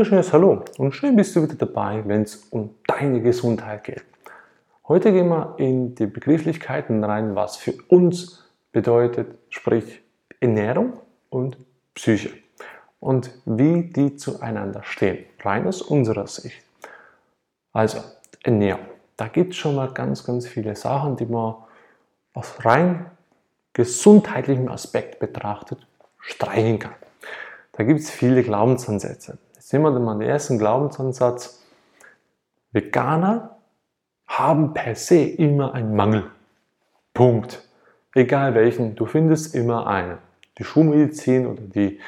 wunderschönes Hallo und schön bist du wieder dabei, wenn es um deine Gesundheit geht. Heute gehen wir in die Begrifflichkeiten rein, was für uns bedeutet, sprich Ernährung und Psyche und wie die zueinander stehen, rein aus unserer Sicht. Also, Ernährung. Da gibt es schon mal ganz, ganz viele Sachen, die man aus rein gesundheitlichem Aspekt betrachtet streichen kann. Da gibt es viele Glaubensansätze. Nehmen wir mal den ersten Glaubensansatz. Veganer haben per se immer einen Mangel. Punkt. Egal welchen, du findest immer einen. Die Schulmedizin oder die,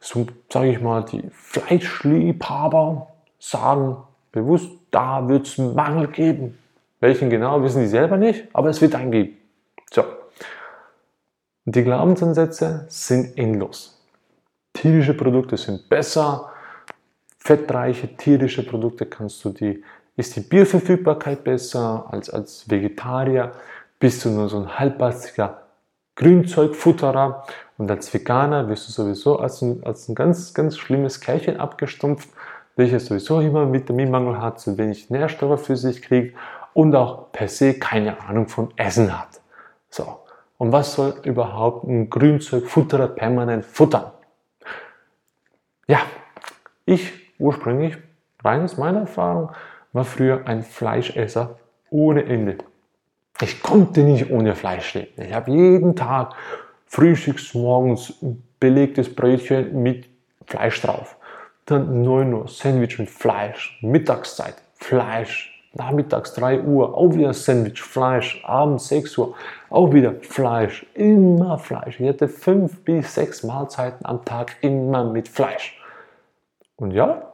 so, sage ich mal, die Fleischliebhaber sagen bewusst, da wird es einen Mangel geben. Welchen genau, wissen die selber nicht, aber es wird einen geben. So. Die Glaubensansätze sind endlos. Tierische Produkte sind besser, fettreiche tierische Produkte kannst du die, ist die Bioverfügbarkeit besser als als Vegetarier, bist du nur so ein halbpastiger Grünzeugfutterer und als Veganer wirst du sowieso als ein, als ein ganz, ganz schlimmes Kerlchen abgestumpft, welches sowieso immer Vitaminmangel hat, zu wenig Nährstoffe für sich kriegt und auch per se keine Ahnung von Essen hat. So. Und was soll überhaupt ein Grünzeugfutterer permanent futtern? Ja, ich ursprünglich, rein aus meiner Erfahrung, war früher ein Fleischesser ohne Ende. Ich konnte nicht ohne Fleisch leben. Ich habe jeden Tag frühstücks morgens belegtes Brötchen mit Fleisch drauf. Dann 9 Uhr Sandwich mit Fleisch, Mittagszeit Fleisch, nachmittags 3 Uhr auch wieder Sandwich, Fleisch, abends 6 Uhr auch wieder Fleisch, immer Fleisch. Ich hatte 5 bis 6 Mahlzeiten am Tag immer mit Fleisch. Und ja,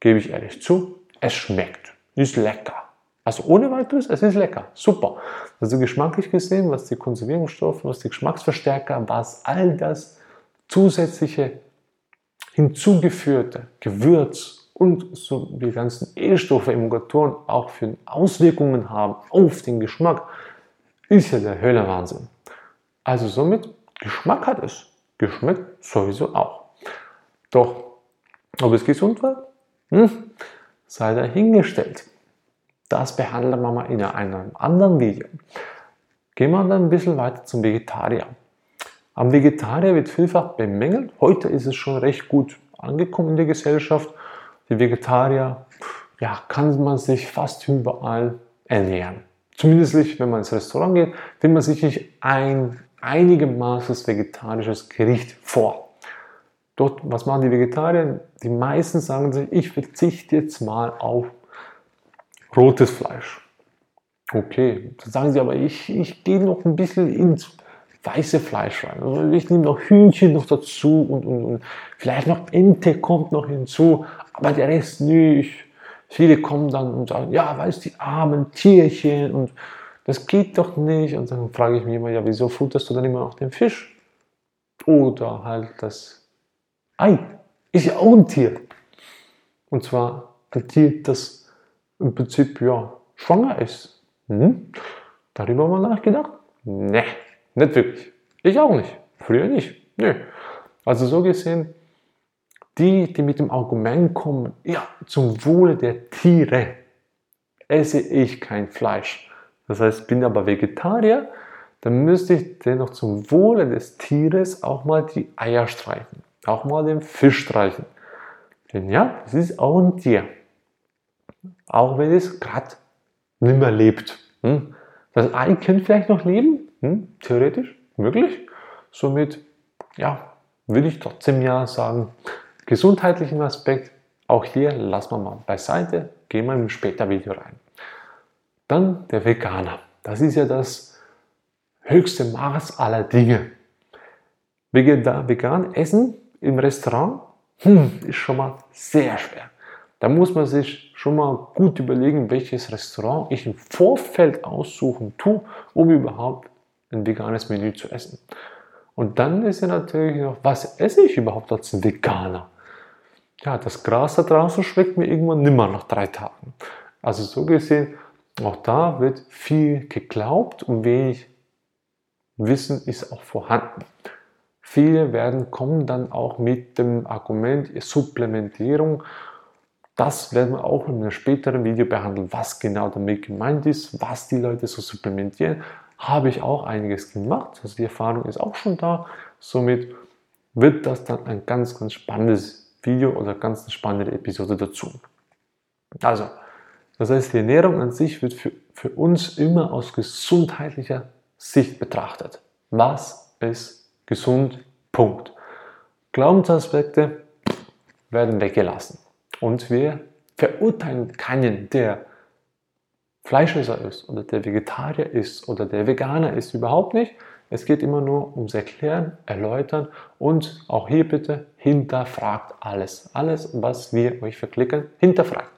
gebe ich ehrlich zu, es schmeckt, ist lecker. Also ohne weiteres, es ist lecker, super. Also geschmacklich gesehen, was die Konservierungsstoffe, was die Geschmacksverstärker, was all das zusätzliche hinzugeführte Gewürz und so die ganzen Edelstoffe, Emulgatoren auch für Auswirkungen haben auf den Geschmack, ist ja der Hölle Wahnsinn. Also somit, Geschmack hat es. Geschmeckt sowieso auch. Doch, ob es gesund war? Hm, sei dahingestellt. Das behandeln wir mal in einem anderen Video. Gehen wir dann ein bisschen weiter zum Vegetarier. Am Vegetarier wird vielfach bemängelt. Heute ist es schon recht gut angekommen in der Gesellschaft. Die Vegetarier, ja, kann man sich fast überall ernähren. Zumindest wenn man ins Restaurant geht, findet man sich nicht ein einigermaßen vegetarisches Gericht vor. Dort, was machen die Vegetarier? Die meisten sagen sich, ich verzichte jetzt mal auf rotes Fleisch. Okay, dann sagen sie aber, ich, ich gehe noch ein bisschen ins weiße Fleisch rein. Also ich nehme noch Hühnchen noch dazu und, und, und vielleicht noch Ente kommt noch hinzu, aber der Rest nicht. Viele kommen dann und sagen, ja, weißt die armen Tierchen und das geht doch nicht. Und dann frage ich mich immer, ja, wieso futterst du dann immer noch den Fisch? Oder halt das Ei ist ja auch ein Tier. Und zwar ein Tier, das im Prinzip ja schwanger ist. Hm? Darüber haben wir nachgedacht? Ne, nicht wirklich. Ich auch nicht. Früher nicht. Nö. Also so gesehen, die, die mit dem Argument kommen, ja, zum Wohle der Tiere esse ich kein Fleisch. Das heißt, bin aber Vegetarier, dann müsste ich dennoch zum Wohle des Tieres auch mal die Eier streichen auch mal den Fisch streichen. Denn ja, es ist auch ein Tier. Auch wenn es gerade nicht mehr lebt. Hm? Das Ei könnte vielleicht noch leben, hm? theoretisch, möglich. Somit, ja, würde ich trotzdem ja sagen, gesundheitlichen Aspekt, auch hier lassen wir mal beiseite, gehen wir im später Video rein. Dann der Veganer. Das ist ja das höchste Maß aller Dinge. Vegan essen im Restaurant hm, ist schon mal sehr schwer. Da muss man sich schon mal gut überlegen, welches Restaurant ich im Vorfeld aussuchen tue, um überhaupt ein veganes Menü zu essen. Und dann ist ja natürlich noch, was esse ich überhaupt als Veganer? Ja, das Gras da draußen schmeckt mir irgendwann nimmer nach drei Tagen. Also so gesehen, auch da wird viel geglaubt und wenig Wissen ist auch vorhanden. Viele werden kommen dann auch mit dem Argument Supplementierung. Das werden wir auch in einem späteren Video behandeln, was genau damit gemeint ist, was die Leute so supplementieren. Habe ich auch einiges gemacht, also die Erfahrung ist auch schon da. Somit wird das dann ein ganz, ganz spannendes Video oder ganz spannende Episode dazu. Also, das heißt, die Ernährung an sich wird für, für uns immer aus gesundheitlicher Sicht betrachtet. Was ist gesund, Punkt. Glaubensaspekte werden weggelassen. Und wir verurteilen keinen, der Fleischesser ist oder der Vegetarier ist oder der Veganer ist, überhaupt nicht. Es geht immer nur ums Erklären, Erläutern und auch hier bitte hinterfragt alles. Alles, was wir euch verklicken, hinterfragt.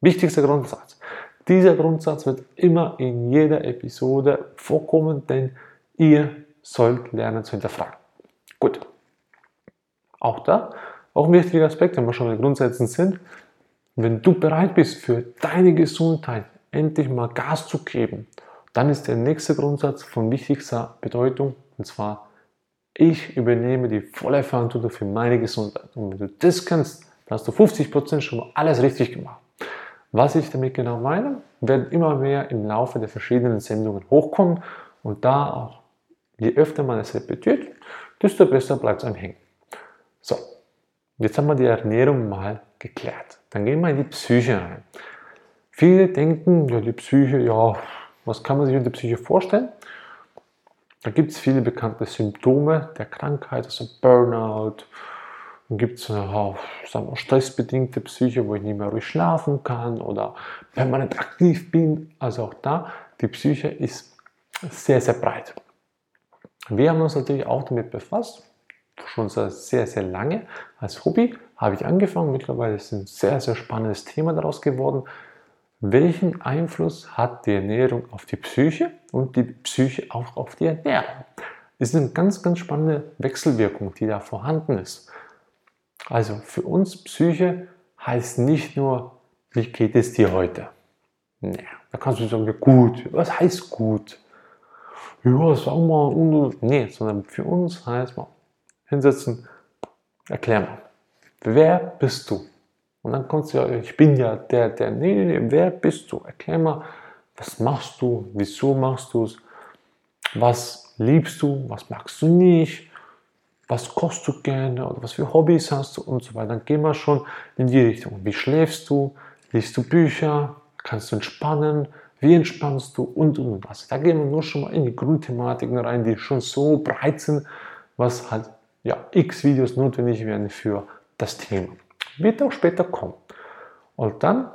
Wichtigster Grundsatz. Dieser Grundsatz wird immer in jeder Episode vorkommen, denn ihr sollt lernen zu hinterfragen. Gut. Auch da, auch ein wichtiger Aspekt, wenn wir schon bei Grundsätzen sind, wenn du bereit bist, für deine Gesundheit endlich mal Gas zu geben, dann ist der nächste Grundsatz von wichtigster Bedeutung, und zwar, ich übernehme die volle Verantwortung für meine Gesundheit. Und wenn du das kannst, dann hast du 50% schon mal alles richtig gemacht. Was ich damit genau meine, werden immer mehr im Laufe der verschiedenen Sendungen hochkommen und da auch Je öfter man es repetiert, desto besser bleibt es einem hängen. So, jetzt haben wir die Ernährung mal geklärt. Dann gehen wir in die Psyche rein. Viele denken, ja, die Psyche, ja, was kann man sich unter Psyche vorstellen? Da gibt es viele bekannte Symptome der Krankheit, also Burnout. Dann gibt es ja, stressbedingte Psyche, wo ich nicht mehr ruhig schlafen kann oder permanent aktiv bin. Also auch da, die Psyche ist sehr, sehr breit. Wir haben uns natürlich auch damit befasst, schon sehr, sehr lange. Als Hobby habe ich angefangen, mittlerweile ist ein sehr, sehr spannendes Thema daraus geworden. Welchen Einfluss hat die Ernährung auf die Psyche und die Psyche auch auf die Ernährung? Es ist eine ganz, ganz spannende Wechselwirkung, die da vorhanden ist. Also für uns Psyche heißt nicht nur, wie geht es dir heute? Nee, da kannst du sagen, gut. Was heißt gut? Ja, sag mal, und, nee, sondern für uns heißt mal, hinsetzen, erklär mal, wer bist du? Und dann kommst du ja, ich bin ja der, der, nee, nee, nee, wer bist du? Erklär mal, was machst du, wieso machst du es, was liebst du, was magst du nicht, was kochst du gerne oder was für Hobbys hast du und so weiter. Dann gehen wir schon in die Richtung. Wie schläfst du? Liest du Bücher? Kannst du entspannen? Wie entspannst du und und und. Also da gehen wir nur schon mal in die Grundthematiken rein, die schon so breit sind, was halt ja x Videos notwendig werden für das Thema. Wird auch später kommen. Und dann,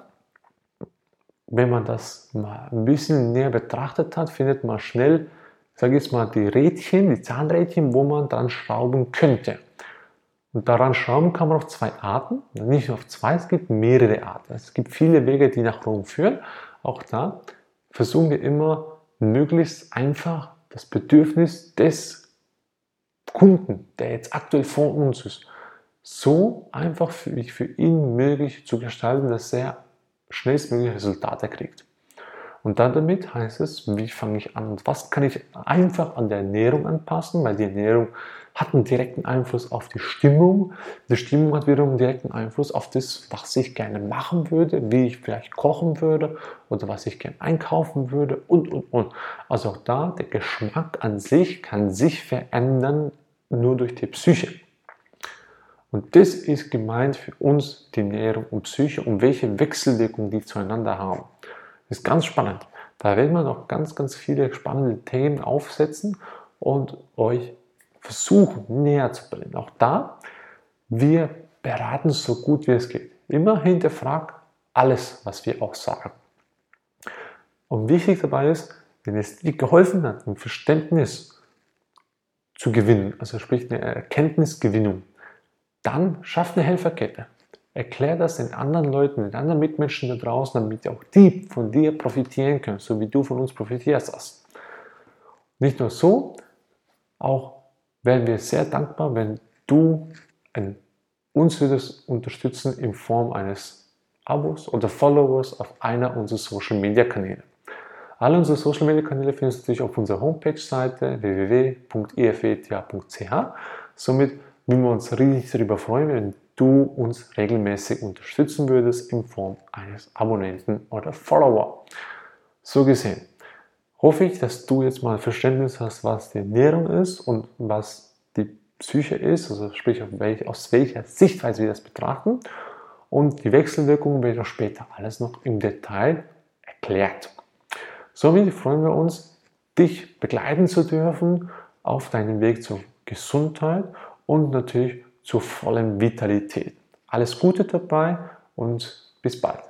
wenn man das mal ein bisschen näher betrachtet hat, findet man schnell, sage ich jetzt mal, die Rädchen, die Zahnrädchen, wo man dran schrauben könnte. Und daran schrauben kann man auf zwei Arten, nicht nur auf zwei, es gibt mehrere Arten. Es gibt viele Wege, die nach Rom führen. Auch da versuchen wir immer möglichst einfach das Bedürfnis des Kunden, der jetzt aktuell vor uns ist, so einfach für, für ihn möglich zu gestalten, dass er schnellstmögliche Resultate kriegt. Und dann damit heißt es, wie fange ich an? Was kann ich einfach an der Ernährung anpassen? Weil die Ernährung hat einen direkten Einfluss auf die Stimmung. Die Stimmung hat wiederum einen direkten Einfluss auf das, was ich gerne machen würde, wie ich vielleicht kochen würde oder was ich gerne einkaufen würde und, und, und. Also auch da, der Geschmack an sich kann sich verändern nur durch die Psyche. Und das ist gemeint für uns die Ernährung und Psyche und welche Wechselwirkungen die zueinander haben. Ist ganz spannend. Da werden wir noch ganz, ganz viele spannende Themen aufsetzen und euch versuchen näher zu bringen. Auch da, wir beraten so gut wie es geht. Immer hinterfragt alles, was wir auch sagen. Und wichtig dabei ist, wenn es dir geholfen hat, ein Verständnis zu gewinnen, also sprich eine Erkenntnisgewinnung, dann schafft eine Helferkette. Erklär das den anderen Leuten, den anderen Mitmenschen da draußen, damit auch die von dir profitieren können, so wie du von uns profitierst hast. Nicht nur so, auch wären wir sehr dankbar, wenn du uns würdest unterstützen in Form eines Abos oder Followers auf einer unserer Social Media Kanäle. Alle unsere Social Media Kanäle findest du natürlich auf unserer Homepage-Seite www.efeta.ch. Somit würden wir uns riesig darüber freuen, wenn du uns regelmäßig unterstützen würdest in Form eines Abonnenten oder Follower. So gesehen hoffe ich, dass du jetzt mal Verständnis hast, was die Ernährung ist und was die Psyche ist, also sprich aus welcher Sichtweise wir das betrachten. Und die Wechselwirkungen werde ich später alles noch im Detail erklärt. Somit freuen wir uns, dich begleiten zu dürfen auf deinem Weg zur Gesundheit und natürlich zur vollen Vitalität. Alles Gute dabei und bis bald.